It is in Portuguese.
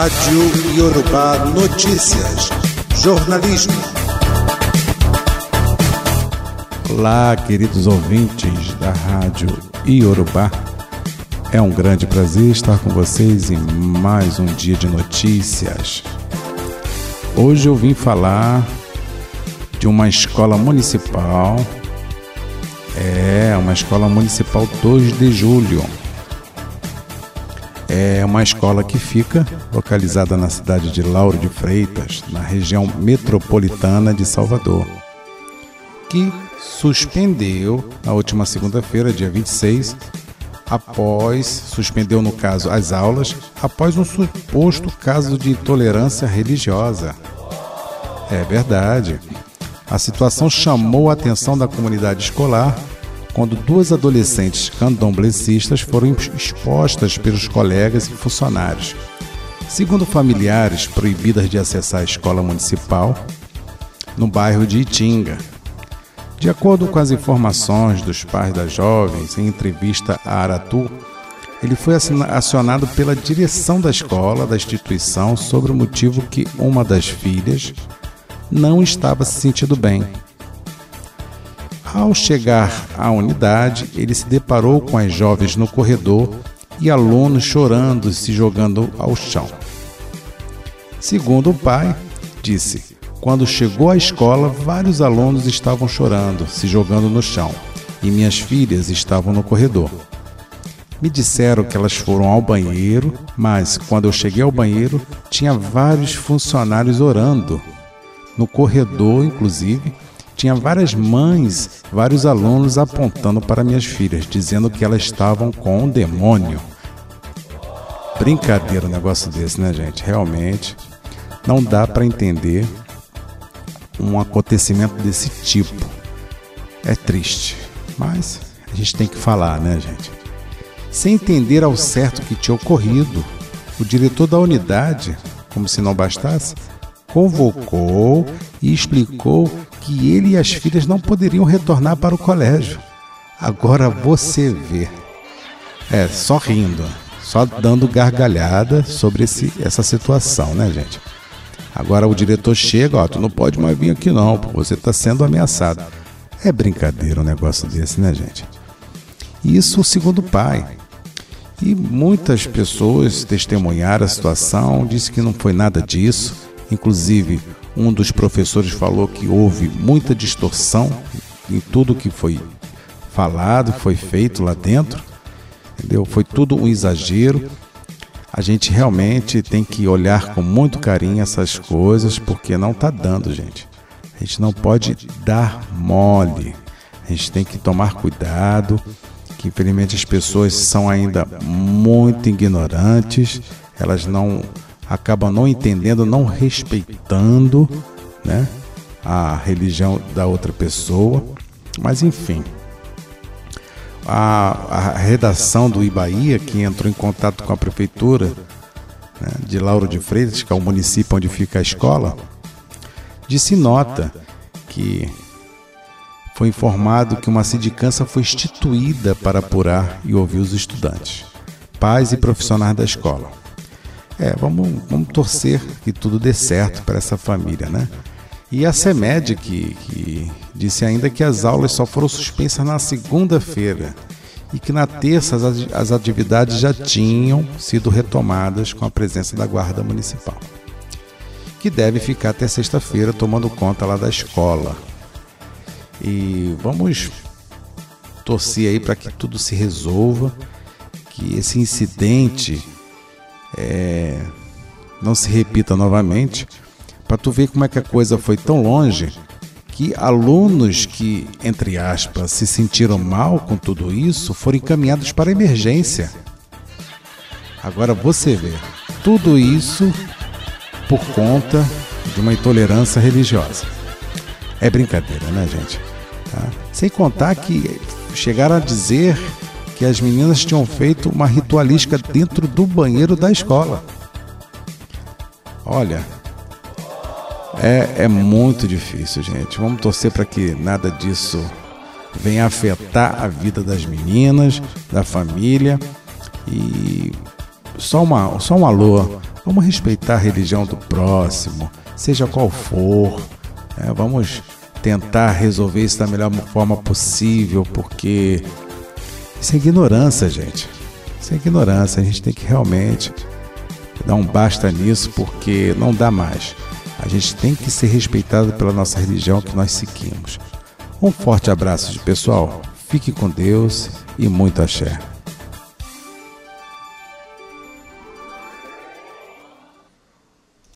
Rádio Yorubá Notícias. Jornalismo. Olá, queridos ouvintes da Rádio Yorubá. É um grande prazer estar com vocês em mais um dia de notícias. Hoje eu vim falar de uma escola municipal. É, uma escola municipal 2 de julho. É uma escola que fica localizada na cidade de Lauro de Freitas, na região metropolitana de Salvador, que suspendeu na última segunda-feira, dia 26, após suspendeu no caso as aulas após um suposto caso de intolerância religiosa. É verdade. A situação chamou a atenção da comunidade escolar quando duas adolescentes candomblecistas foram expostas pelos colegas e funcionários. Segundo familiares proibidas de acessar a escola municipal, no bairro de Itinga. De acordo com as informações dos pais das jovens em entrevista a Aratu, ele foi acionado pela direção da escola, da instituição, sobre o motivo que uma das filhas não estava se sentindo bem. Ao chegar à unidade, ele se deparou com as jovens no corredor e alunos chorando e se jogando ao chão. Segundo o pai, disse: quando chegou à escola, vários alunos estavam chorando, se jogando no chão, e minhas filhas estavam no corredor. Me disseram que elas foram ao banheiro, mas quando eu cheguei ao banheiro, tinha vários funcionários orando no corredor, inclusive, tinha várias mães, vários alunos apontando para minhas filhas, dizendo que elas estavam com um demônio. Brincadeira um negócio desse, né, gente? Realmente não dá para entender um acontecimento desse tipo. É triste, mas a gente tem que falar, né, gente? Sem entender ao certo o que tinha ocorrido, o diretor da unidade, como se não bastasse, convocou e explicou que ele e as filhas não poderiam retornar para o colégio. Agora você vê. É, só rindo, só dando gargalhada sobre esse, essa situação, né, gente? Agora o diretor chega, ó, tu não pode mais vir aqui não, pô, você está sendo ameaçado. É brincadeira um negócio desse, né, gente? Isso segundo o pai. E muitas pessoas testemunharam a situação, disse que não foi nada disso Inclusive, um dos professores falou que houve muita distorção em tudo que foi falado, foi feito lá dentro. Entendeu? Foi tudo um exagero. A gente realmente tem que olhar com muito carinho essas coisas, porque não está dando, gente. A gente não pode dar mole. A gente tem que tomar cuidado, que infelizmente as pessoas são ainda muito ignorantes, elas não acabam não entendendo, não respeitando né, a religião da outra pessoa. Mas enfim, a, a redação do Ibaía, que entrou em contato com a prefeitura né, de Lauro de Freitas, que é o município onde fica a escola, disse nota que foi informado que uma sindicância foi instituída para apurar e ouvir os estudantes, pais e profissionais da escola. É, vamos, vamos torcer que tudo dê certo para essa família, né? E a CEMED, que, que disse ainda que as aulas só foram suspensas na segunda-feira e que na terça as, as atividades já tinham sido retomadas com a presença da Guarda Municipal, que deve ficar até sexta-feira tomando conta lá da escola. E vamos torcer aí para que tudo se resolva, que esse incidente é, não se repita novamente, para tu ver como é que a coisa foi tão longe que alunos que, entre aspas, se sentiram mal com tudo isso foram encaminhados para a emergência. Agora você vê, tudo isso por conta de uma intolerância religiosa. É brincadeira, né, gente? Tá? Sem contar que chegaram a dizer que as meninas tinham feito uma ritualística dentro do banheiro da escola. Olha, é, é muito difícil, gente. Vamos torcer para que nada disso venha afetar a vida das meninas, da família. E só, uma, só um alô. Vamos respeitar a religião do próximo, seja qual for. É, vamos tentar resolver isso da melhor forma possível, porque isso é ignorância, gente. Isso é ignorância. A gente tem que realmente dar um basta nisso, porque não dá mais. A gente tem que ser respeitado pela nossa religião que nós seguimos. Um forte abraço de pessoal. Fique com Deus e muito axé.